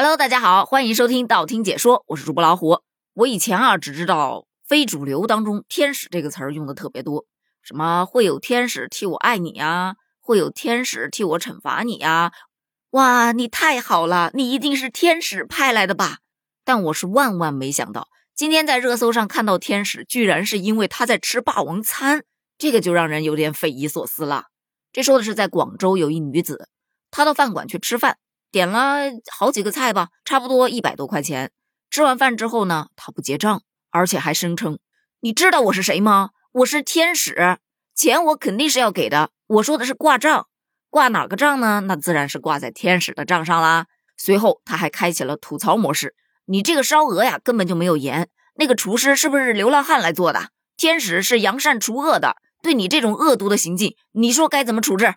Hello，大家好，欢迎收听道听解说，我是主播老虎。我以前啊只知道非主流当中“天使”这个词儿用的特别多，什么会有天使替我爱你呀，会有天使替我惩罚你呀。哇，你太好了，你一定是天使派来的吧？但我是万万没想到，今天在热搜上看到天使，居然是因为他在吃霸王餐，这个就让人有点匪夷所思了。这说的是在广州有一女子，她到饭馆去吃饭。点了好几个菜吧，差不多一百多块钱。吃完饭之后呢，他不结账，而且还声称：“你知道我是谁吗？我是天使，钱我肯定是要给的。我说的是挂账，挂哪个账呢？那自然是挂在天使的账上啦。”随后他还开启了吐槽模式：“你这个烧鹅呀，根本就没有盐。那个厨师是不是流浪汉来做的？天使是扬善除恶的，对你这种恶毒的行径，你说该怎么处置？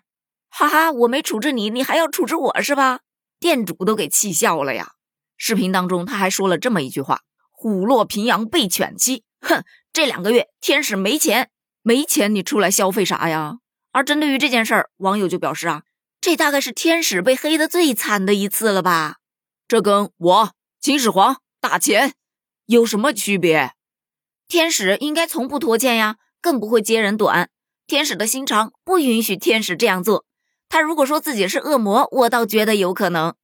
哈哈，我没处置你，你还要处置我是吧？”店主都给气笑了呀！视频当中他还说了这么一句话：“虎落平阳被犬欺。”哼，这两个月天使没钱，没钱你出来消费啥呀？而针对于这件事儿，网友就表示啊，这大概是天使被黑的最惨的一次了吧？这跟我秦始皇打钱有什么区别？天使应该从不拖欠呀，更不会揭人短。天使的心肠不允许天使这样做。他如果说自己是恶魔，我倒觉得有可能。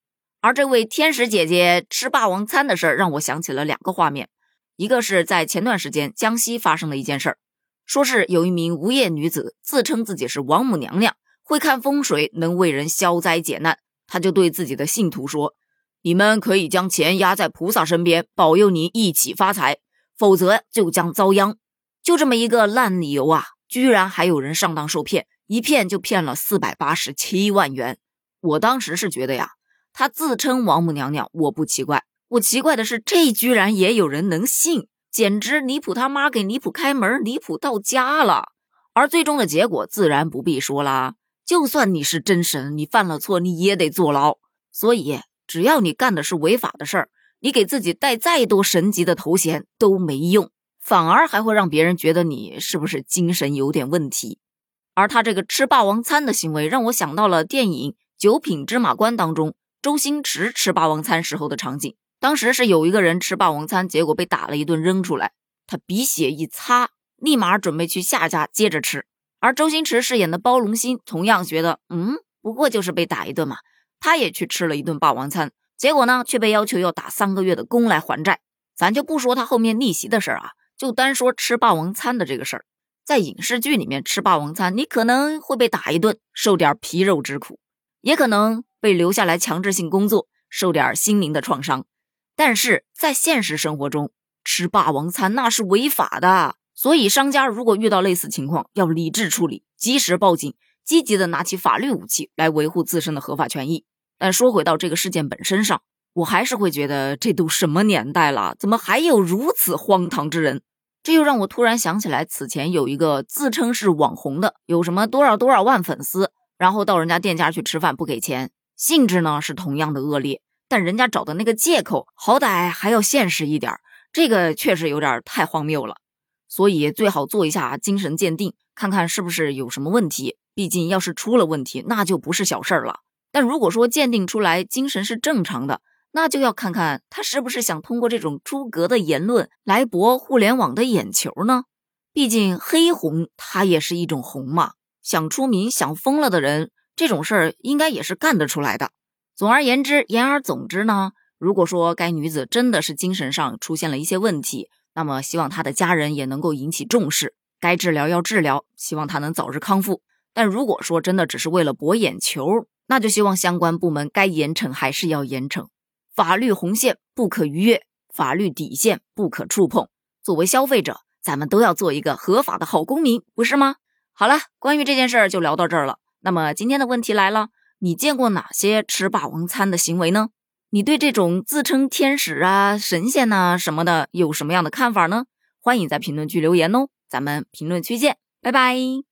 而这位天使姐姐吃霸王餐的事儿，让我想起了两个画面。一个是在前段时间江西发生的一件事儿，说是有一名无业女子自称自己是王母娘娘，会看风水，能为人消灾解难。她就对自己的信徒说：“你们可以将钱压在菩萨身边，保佑你一起发财，否则就将遭殃。”就这么一个烂理由啊，居然还有人上当受骗。一骗就骗了四百八十七万元，我当时是觉得呀，他自称王母娘娘，我不奇怪，我奇怪的是这居然也有人能信，简直离谱他妈给离谱开门，离谱到家了。而最终的结果自然不必说啦，就算你是真神，你犯了错你也得坐牢。所以只要你干的是违法的事儿，你给自己带再多神级的头衔都没用，反而还会让别人觉得你是不是精神有点问题。而他这个吃霸王餐的行为，让我想到了电影《九品芝麻官》当中周星驰吃霸王餐时候的场景。当时是有一个人吃霸王餐，结果被打了一顿扔出来，他鼻血一擦，立马准备去下家接着吃。而周星驰饰演的包龙星同样觉得，嗯，不过就是被打一顿嘛，他也去吃了一顿霸王餐，结果呢，却被要求要打三个月的工来还债。咱就不说他后面逆袭的事儿啊，就单说吃霸王餐的这个事儿。在影视剧里面吃霸王餐，你可能会被打一顿，受点皮肉之苦，也可能被留下来强制性工作，受点心灵的创伤。但是在现实生活中，吃霸王餐那是违法的。所以商家如果遇到类似情况，要理智处理，及时报警，积极的拿起法律武器来维护自身的合法权益。但说回到这个事件本身上，我还是会觉得，这都什么年代了，怎么还有如此荒唐之人？这又让我突然想起来，此前有一个自称是网红的，有什么多少多少万粉丝，然后到人家店家去吃饭不给钱，性质呢是同样的恶劣，但人家找的那个借口好歹还要现实一点，这个确实有点太荒谬了。所以最好做一下精神鉴定，看看是不是有什么问题。毕竟要是出了问题，那就不是小事儿了。但如果说鉴定出来精神是正常的，那就要看看他是不是想通过这种诸葛的言论来博互联网的眼球呢？毕竟黑红他也是一种红嘛，想出名想疯了的人，这种事儿应该也是干得出来的。总而言之，言而总之呢，如果说该女子真的是精神上出现了一些问题，那么希望她的家人也能够引起重视，该治疗要治疗，希望她能早日康复。但如果说真的只是为了博眼球，那就希望相关部门该严惩还是要严惩。法律红线不可逾越，法律底线不可触碰。作为消费者，咱们都要做一个合法的好公民，不是吗？好了，关于这件事儿就聊到这儿了。那么今天的问题来了，你见过哪些吃霸王餐的行为呢？你对这种自称天使啊、神仙呐什么的有什么样的看法呢？欢迎在评论区留言哦，咱们评论区见，拜拜。